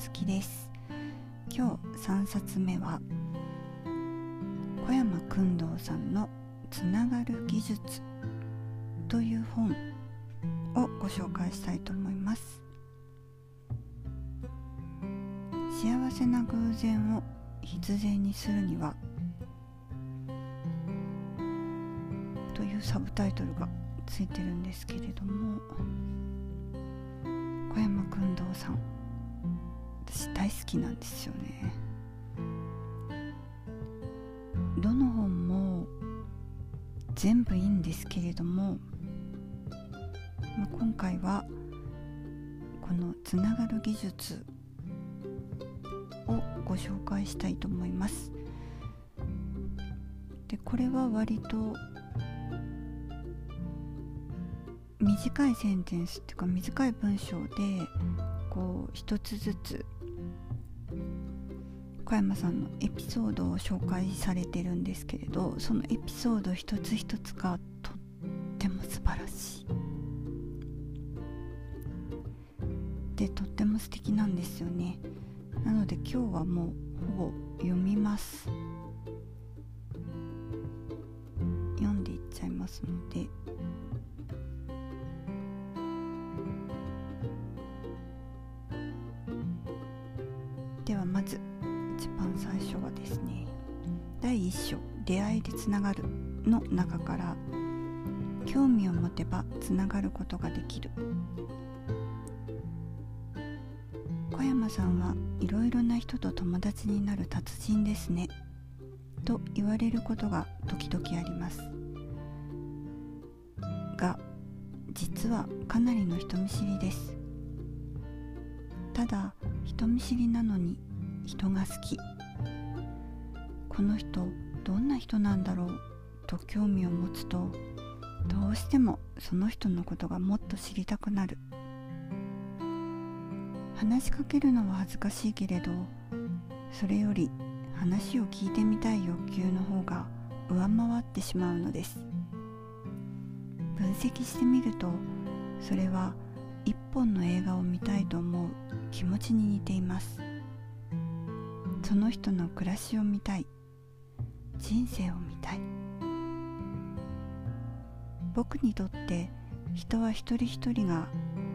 好きです。今日3冊目は小山君堂さんのつながる技術という本をご紹介したいと思います幸せな偶然を必然にするにはというサブタイトルがついてるんですけれども小山君堂さん私大好きなんですよね。どの本も全部いいんですけれども、まあ、今回はこのつながる技術をご紹介したいと思います。でこれは割と短いセンテンスっていうか短い文章でこう一つずつ小山さんのエピソードを紹介されてるんですけれどそのエピソード一つ一つがとっても素晴らしい。でとっても素敵なんですよね。なので今日はもうほぼ読みます。読んでいっちゃいますのでつながる」の中から「興味を持てばつながることができる」小山さんはいろいろな人と友達になる達人ですね。と言われることが時々あります。が実はかなりの人見知りです。ただ人見知りなのに人が好き。この人どんな人なんだろうと興味を持つとどうしてもその人のことがもっと知りたくなる。話しかけるのは恥ずかしいけれどそれより話を聞いてみたい欲求の方が上回ってしまうのです。分析してみるとそれは一本の映画を見たいと思う気持ちに似ています。その人の暮らしを見たい。人生を見たい。僕にとって人は一人一人が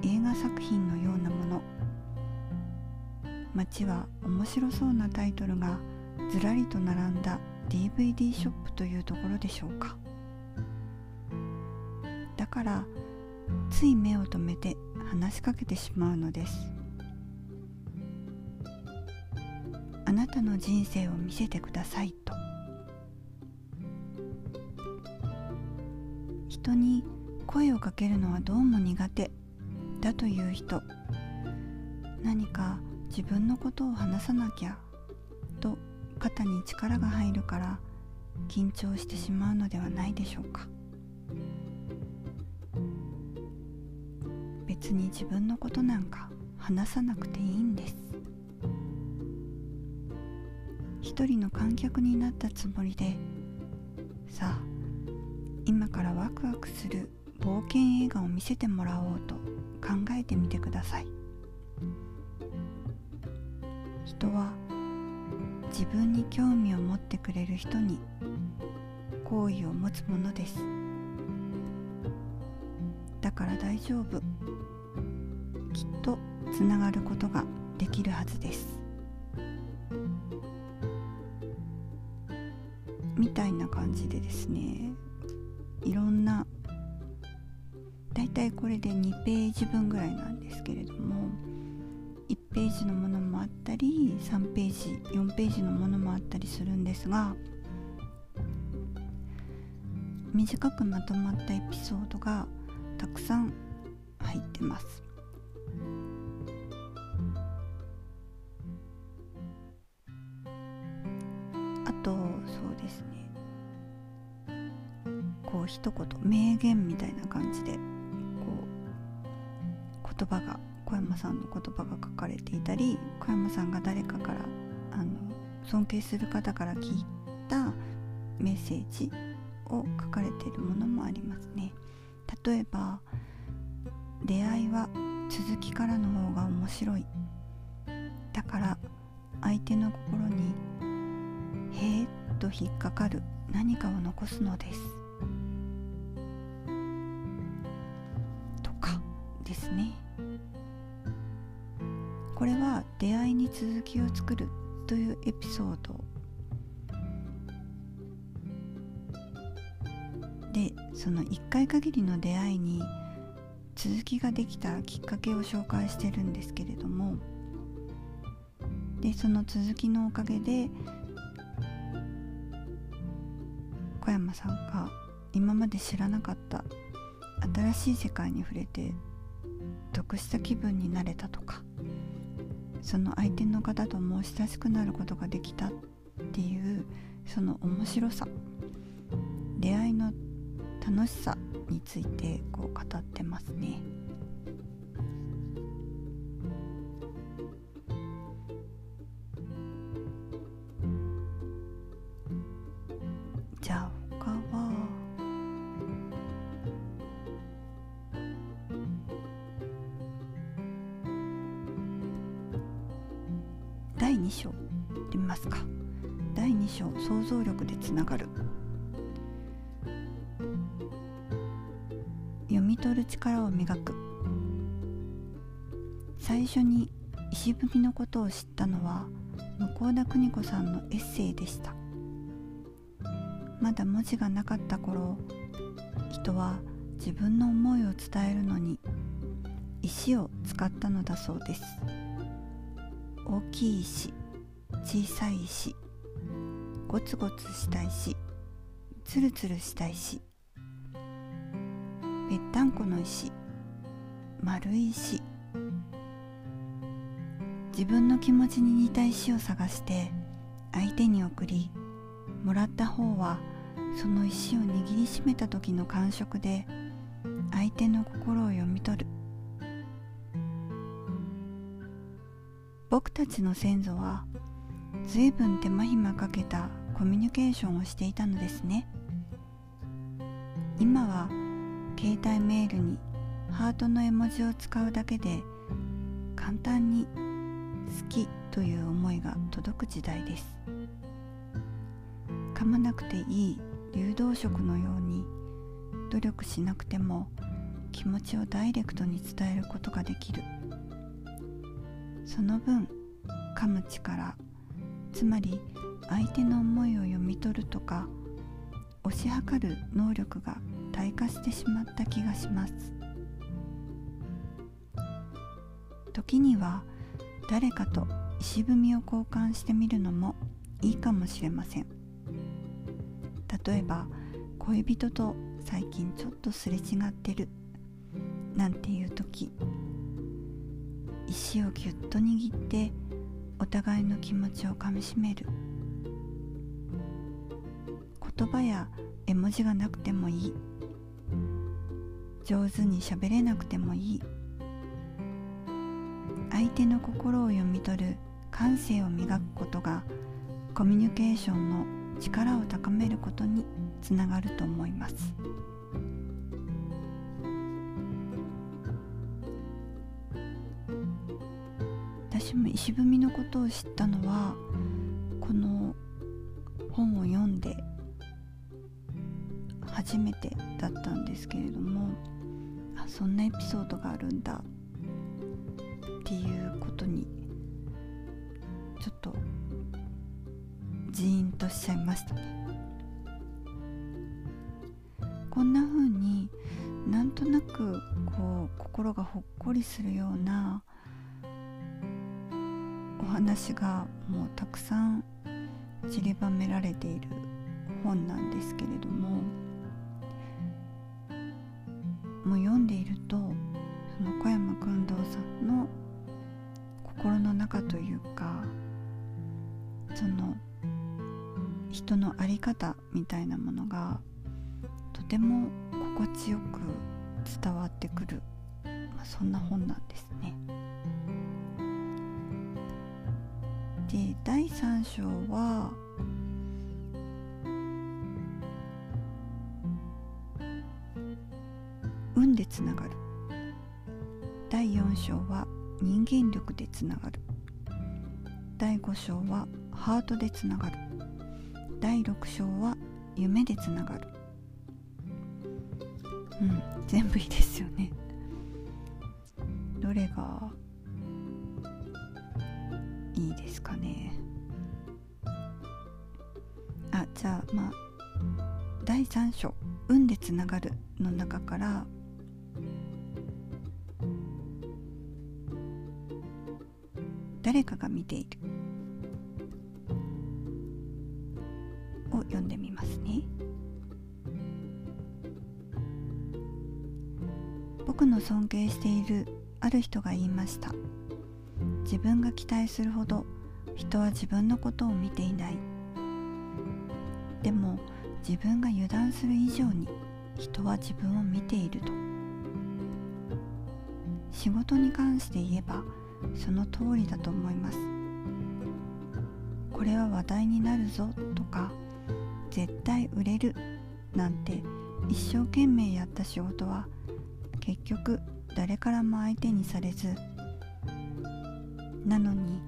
映画作品のようなもの。街は面白そうなタイトルがずらりと並んだ DVD ショップというところでしょうか。だからつい目を留めて話しかけてしまうのです。あなたの人生を見せてくださいと。人に声をかけるのはどうも苦手だという人何か自分のことを話さなきゃと肩に力が入るから緊張してしまうのではないでしょうか別に自分のことなんか話さなくていいんです一人の観客になったつもりでさあ今からワクワクする冒険映画を見せてもらおうと考えてみてください。人は自分に興味を持ってくれる人に好意を持つものです。だから大丈夫。きっとつながることができるはずです。みたいな感じでですね。いろんなだいたいこれで2ページ分ぐらいなんですけれども1ページのものもあったり3ページ4ページのものもあったりするんですが短くまとまったエピソードがたくさん入ってます。一言名言みたいな感じでこう言葉が小山さんの言葉が書かれていたり小山さんが誰かからあの尊敬する方から聞いたメッセージを書かれているものもありますね。例えば「出会いは続きからの方が面白い」だから相手の心にへえっと引っかかる。何かを残すのです。ですね。これは出会いに続きを作るというエピソード。でその1回限りの出会いに続きができたきっかけを紹介してるんですけれども。でその続きのおかげで小山さんが今まで知らなかった新しい世界に触れて得した気分になれたとかその相手の方とも親しくなることができたっていうその面白さ出会いの楽しさについてこう語ってますね。じゃあますか？第2章想像力でつながる。読み取る力を磨く。最初に石踏みのことを知ったのは向田邦子さんのエッセイでした。まだ文字がなかった頃人は自分の思いを伝えるのに石を使ったのだそうです。大きい石。小さい石。ゴツゴツした石。ツルツルした石。ぺったんこの石。丸い石。自分の気持ちに似た石を探して相手に送りもらった方はその石を握りしめた時の感触で相手の心を読み取る。僕たちの先祖は随分手間暇かけたコミュニケーションをしていたのですね。今は携帯メールにハートの絵文字を使うだけで簡単に好きという思いが届く時代です。噛まなくていい流動食のように努力しなくても気持ちをダイレクトに伝えることができる。その分噛む力つまり相手の思いを読み取るとか推し量る能力が退化してしまった気がします。時には誰かと石踏みを交換してみるのもいいかもしれません。例えば恋人と最近ちょっとすれ違ってるなんていう時。石をぎゅっと握ってお互いの気持ちをかみしめる。言葉や絵文字がなくてもいい。上手に喋れなくてもいい。相手の心を読み取る感性を磨くことがコミュニケーションの力を高めることにつながると思います。私も石踏みのことを知ったのはこの本を読んで初めてだったんですけれどもあそんなエピソードがあるんだっていうことにちょっとジーンとしちゃいました。ねこんな風になんとなくこう心がほっこりするような話がもうたくさん散りばめられている本なんですけれどももう読んでいるとその小山君堂さんの心の中というかその人の在り方みたいなものがとても心地よく伝わってくる、まあ、そんな本なんですね。第3章は運でつながる。第4章は人間力でつながる。第5章はハートでつながる。第6章は夢でつながる。うん全部いいですよね。どれがいいですかね。あじゃあまあ第3章「運でつながる」の中から誰かが見ている。を読んでみますね。僕の尊敬しているある人が言いました。自分が期待するほど人は自分のことを見ていない。でも自分が油断する以上に人は自分を見ていると。仕事に関して言えばその通りだと思います。これは話題になるぞとか絶対売れるなんて一生懸命やった仕事は結局誰からも相手にされずなのに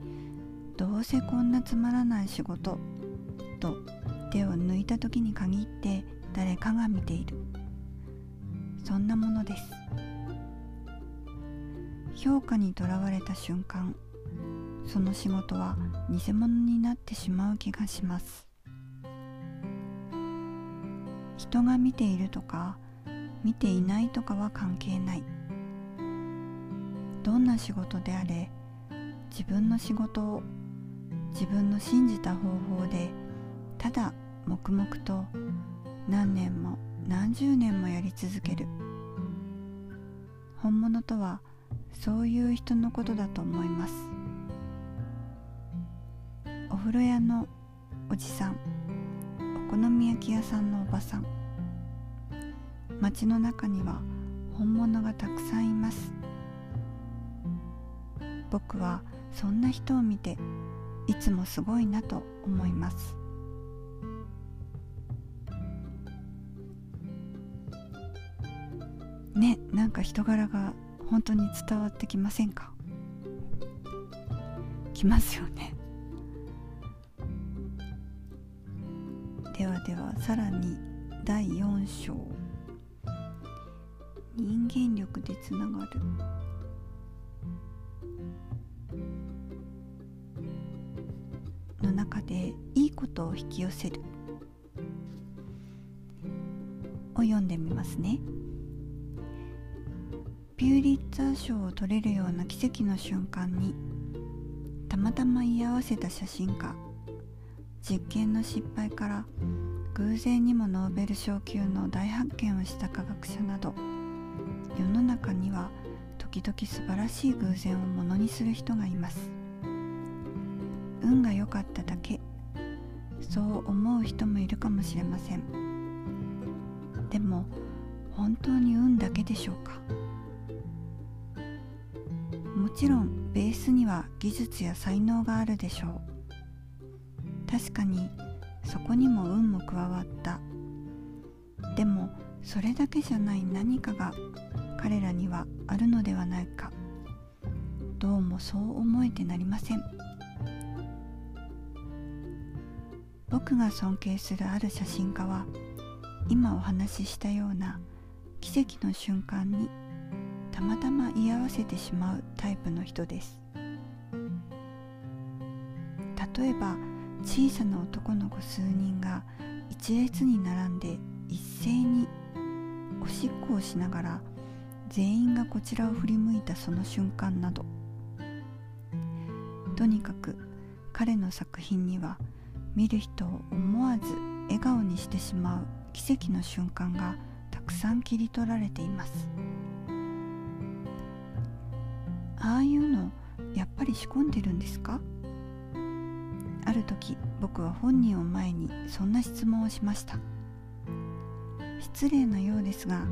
どうせこんなつまらない仕事と手を抜いた時に限って誰かが見ている。そんなものです。評価にとらわれた瞬間その仕事は偽物になってしまう気がします。人が見ているとか見ていないとかは関係ない。どんな仕事であれ自分の仕事を自分の信じた方法でただ黙々と何年も何十年もやり続ける。本物とはそういう人のことだと思います。お風呂屋のおじさんお好み焼き屋さんのおばさん。街の中には本物がたくさんいます。僕はそんな人を見ていつもすごいなと思います。ねなんか人柄が本当に伝わってきませんか？きますよね。ではではさらに第4章。人間力でつながる。でいいことを引き寄せるを読んでみますね。ピューリッツァー賞を取れるような奇跡の瞬間にたまたま居合わせた写真家実験の失敗から偶然にもノーベル賞級の大発見をした科学者など世の中には時々素晴らしい偶然をものにする人がいます運が良かっただけ。そう思う人もいるかもしれません。でも本当に運だけでしょうか？もちろんベースには技術や才能があるでしょう。確かにそこにも運も加わった。でもそれだけじゃない何かが彼らにはあるのではないか。どうもそう思えてなりません。僕が尊敬するある写真家は今お話ししたような奇跡の瞬間にたまたま居合わせてしまうタイプの人です。例えば小さな男の子数人が一列に並んで一斉におしっこをしながら全員がこちらを振り向いたその瞬間など。とにかく彼の作品には見る人を思わず笑顔にしてしまう奇跡の瞬間がたくさん切り取られています。ああいうのやっぱり仕込んでるんですか？ある時僕は本人を前にそんな質問をしました。失礼なようですが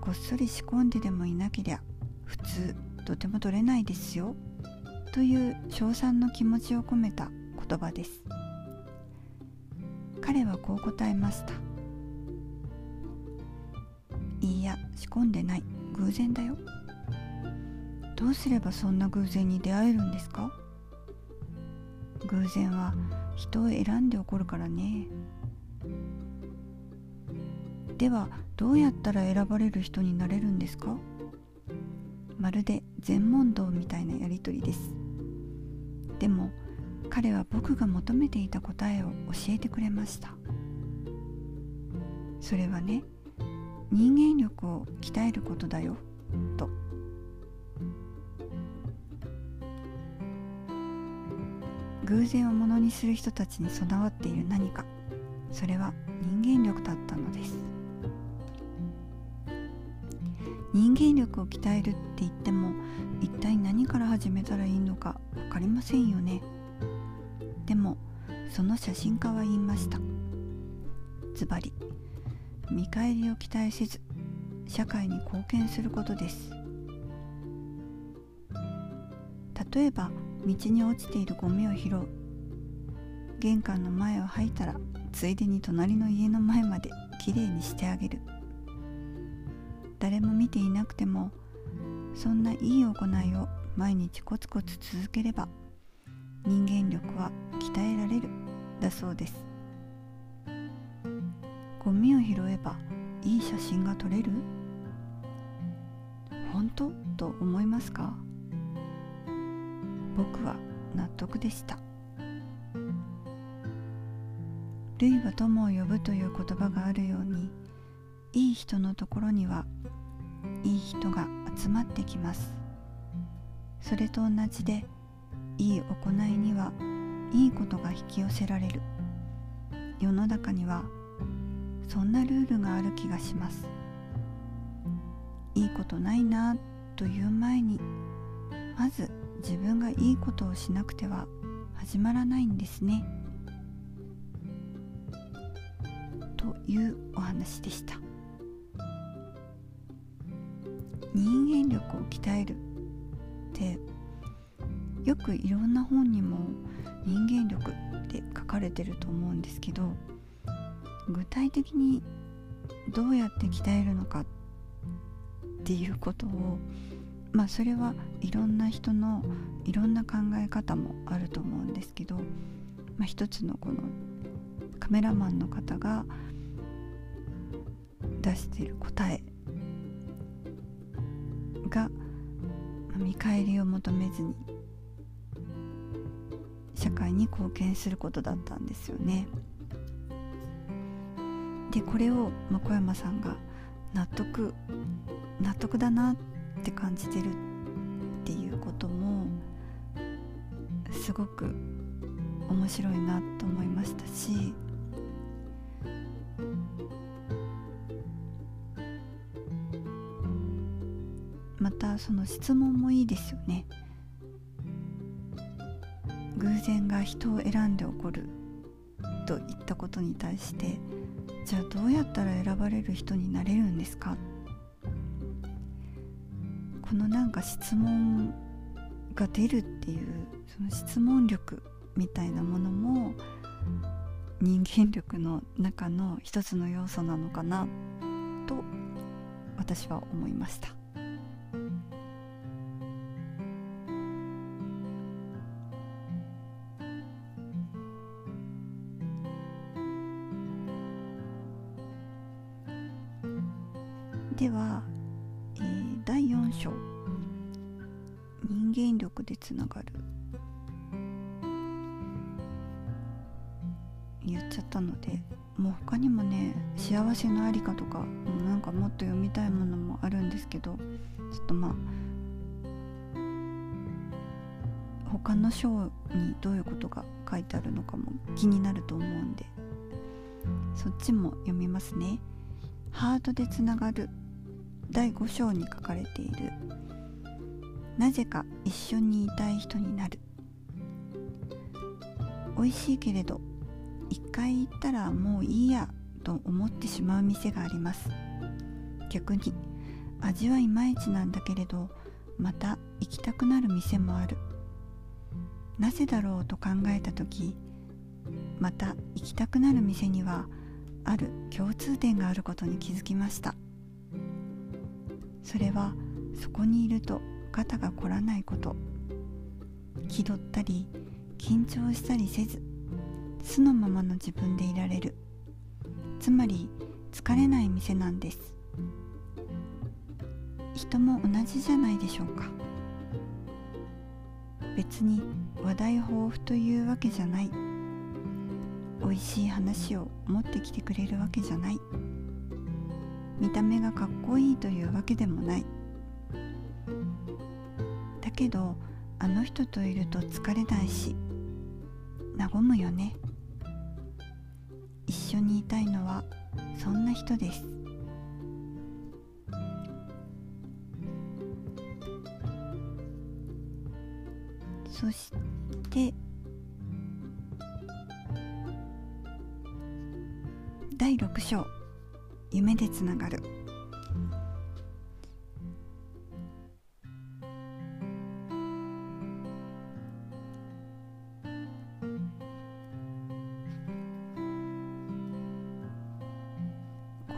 こっそり仕込んででもいなけりゃ普通とても取れないですよという称賛の気持ちを込めた言葉です。彼はこう答えました。いいや仕込んでない。偶然だよ。どうすればそんな偶然に出会えるんですか？偶然は人を選んで起こるからね。ではどうやったら選ばれる人になれるんですか？まるで全問答みたいなやり取りです。でも彼は僕が求めていた答えを教えてくれました。それはね人間力を鍛えることだよと。偶然をものにする人たちに備わっている何かそれは人間力だったのです。人間力を鍛えるって言っても一体何から始めたらいいのか分かりませんよね。その写真家は言いました。ズバリ見返りを期待せず社会に貢献することです。例えば道に落ちているゴミを拾う。玄関の前を吐いたらついでに隣の家の前まできれいにしてあげる。誰も見ていなくてもそんないい行いを毎日コツコツ続ければ人間力は鍛えられる。だそうです。ゴミを拾えばいい写真が撮れる？本当と思いますか？僕は納得でした。類は友を呼ぶという言葉があるようにいい人のところにはいい人が集まってきます。それと同じでいい行いにはいいことが引き寄せられる。世の中にはそんなルールがある気がします。いいことないなという前にまず自分がいいことをしなくては始まらないんですね。というお話でした。人間力を鍛えるってよくいろんな本にも人間力って書かれてると思うんですけど具体的にどうやって鍛えるのかっていうことをまあそれはいろんな人のいろんな考え方もあると思うんですけど、まあ、一つのこのカメラマンの方が出してる答えが見返りを求めずに社会に貢献することだったんですよね。でこれを、小山さんが納得納得だなって感じてるっていうこともすごく面白いなと思いましたしまたその質問もいいですよね然が人を選んで起こると言ったことに対してじゃあどうやったら選ばれる人になれるんですか？このなんか質問が出るっていうその質問力みたいなものも人間力の中の一つの要素なのかなと私は思いました。の章にどういうことが書いてあるのかも気になると思うんでそっちも読みますね。ハートでつながる第5章に書かれている。なぜか一緒にいたい人になる。美味しいけれど一回行ったらもういいやと思ってしまう店があります。逆に味はいまいちなんだけれどまた行きたくなる店もある。なぜだろうと考えた時また行きたくなる店にはある共通点があることに気づきました。それはそこにいると肩が凝らないこと。気取ったり緊張したりせず素のままの自分でいられる。つまり疲れない店なんです。人も同じじゃないでしょうか。別に話題豊富というわけじゃない。美味しい話を持ってきてくれるわけじゃない。見た目がかっこいいというわけでもない。だけどあの人といると疲れないし和むよね。一緒にいたいのはそんな人です。そして第6章夢でつながる。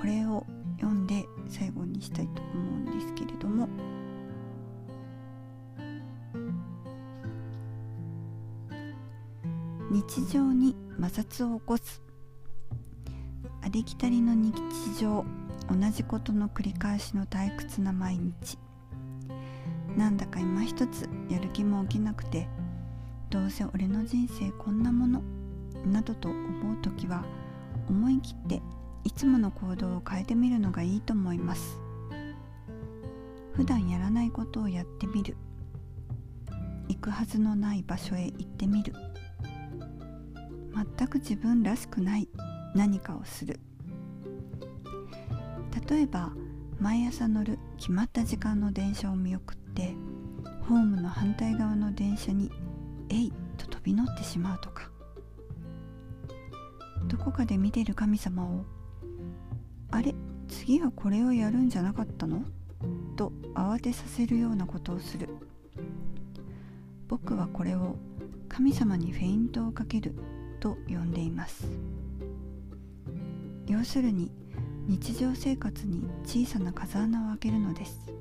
これを読んで最後にしたいと思うんですけれども。日常に摩擦を起こす。ありきたりの日常同じことの繰り返しの退屈な毎日。なんだか今一つやる気も起きなくてどうせ俺の人生こんなものなどと思う時は思い切っていつもの行動を変えてみるのがいいと思います。普段やらないことをやってみる。行くはずのない場所へ行ってみる。全く自分らしくない何かをする例えば毎朝乗る決まった時間の電車を見送ってホームの反対側の電車に「えい!」と飛び乗ってしまうとかどこかで見てる神様を「あれ次はこれをやるんじゃなかったの?」と慌てさせるようなことをする僕はこれを神様にフェイントをかけると呼んでいます。要するに日常生活に小さな風穴を開けるのです。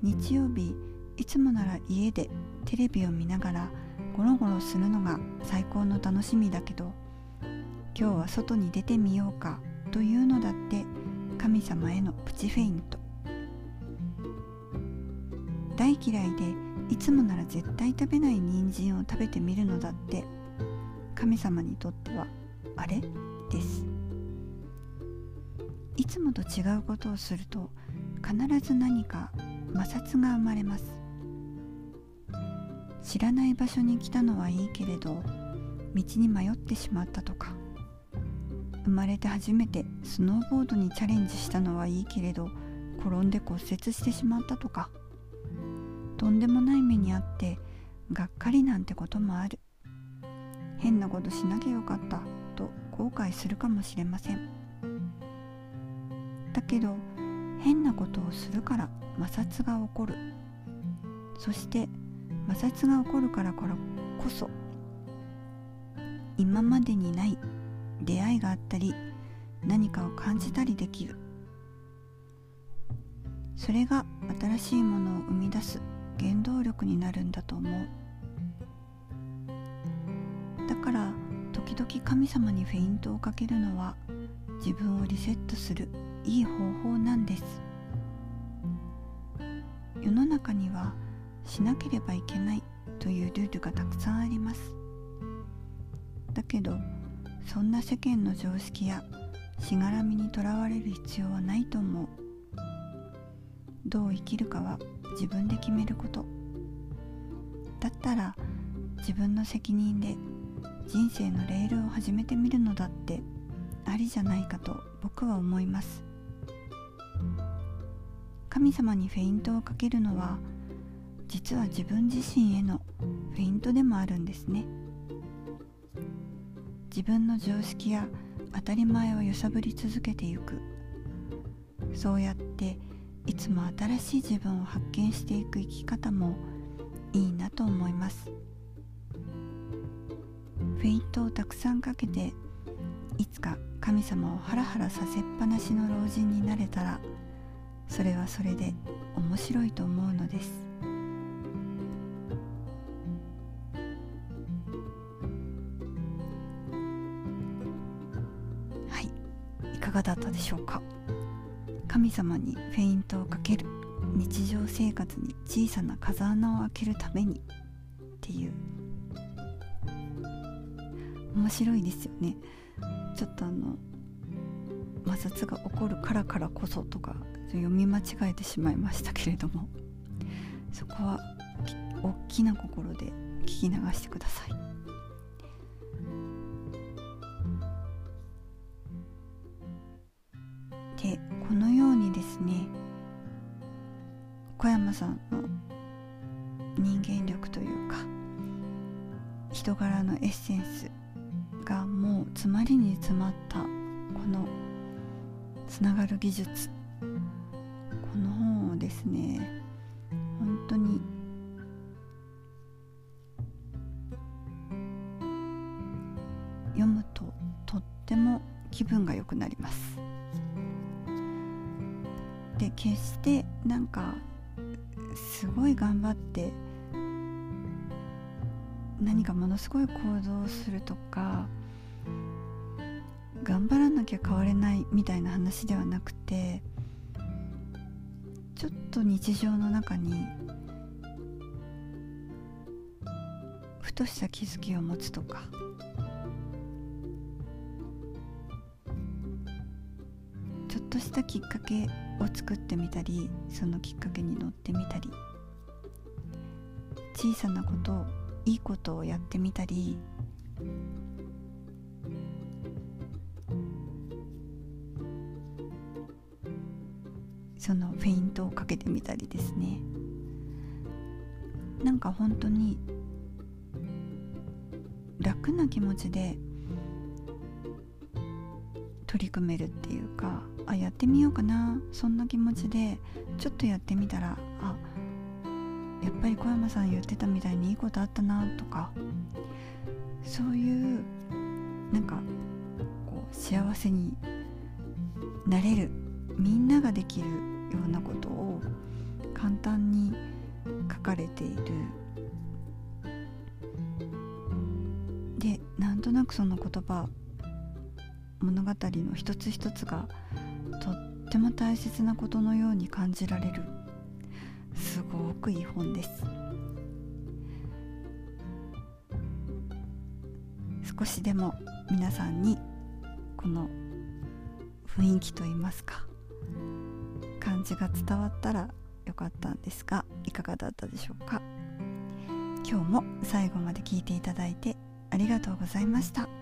日曜日いつもなら家でテレビを見ながらゴロゴロするのが最高の楽しみだけど今日は外に出てみようかというのだって神様へのプチフェイント。大嫌いでいつもなら絶対食べない人参を食べてみるのだって神様にとってはあれ？です。いつもと違うことをすると必ず何か摩擦が生まれます。知らない場所に来たのはいいけれど道に迷ってしまったとか生まれて初めてスノーボードにチャレンジしたのはいいけれど転んで骨折してしまったとかとんでもない目にあってがっかりなんてこともある。変なことしなきゃよかったと後悔するかもしれません。だけど変なことをするから摩擦が起こる。そして摩擦が起こるからこそ今までにない出会いがあったり何かを感じたりできる。それが新しいものを生み出す。原動力になるんだと思う。だから時々神様にフェイントをかけるのは自分をリセットするいい方法なんです。世の中にはしなければいけないというルールがたくさんあります。だけどそんな世間の常識やしがらみにとらわれる必要はないと思う。どう生きるかは自分で決めること。だったら自分の責任で人生のレールを始めてみるのだってありじゃないかと僕は思います。神様にフェイントをかけるのは実は自分自身へのフェイントでもあるんですね。自分の常識や当たり前を揺さぶり続けてゆく。そうやっていつも新しい自分を発見していく生き方もいいなと思います。フェイントをたくさんかけていつか神様をハラハラさせっぱなしの老人になれたらそれはそれで面白いと思うのです。はい。いかがだったでしょうか？神様にフェイントをかける。日常生活に小さな風穴を開けるために。っていう。面白いですよね。ちょっとあの摩擦が起こるからからこそとか読み間違えてしまいましたけれども。そこは大きな心で聞き流してください。でこのよね。小山さんの人間力というか人柄のエッセンスがもう詰まりに詰まったこのつながる技術。この本をですね本当にごい行動するとか頑張らなきゃ変われないみたいな話ではなくてちょっと日常の中にふとした気づきを持つとか。ちょっとしたきっかけを作ってみたりそのきっかけに乗ってみたり。小さなこといいことをやってみたりそのフェイントをかけてみたりですね。なんか本当に楽な気持ちで取り組めるっていうかあやってみようかなそんな気持ちでちょっとやってみたらあやっぱり小山さん言ってたみたいにいいことあったなとかそういうなんかこう幸せになれるみんなができるようなことを簡単に書かれている。でなんとなくその言葉物語の一つ一つがとっても大切なことのように感じられる。すごくいい本です少しでも皆さんにこの雰囲気といいますか感じが伝わったらよかったんですがいかがだったでしょうか今日も最後まで聞いていただいてありがとうございました。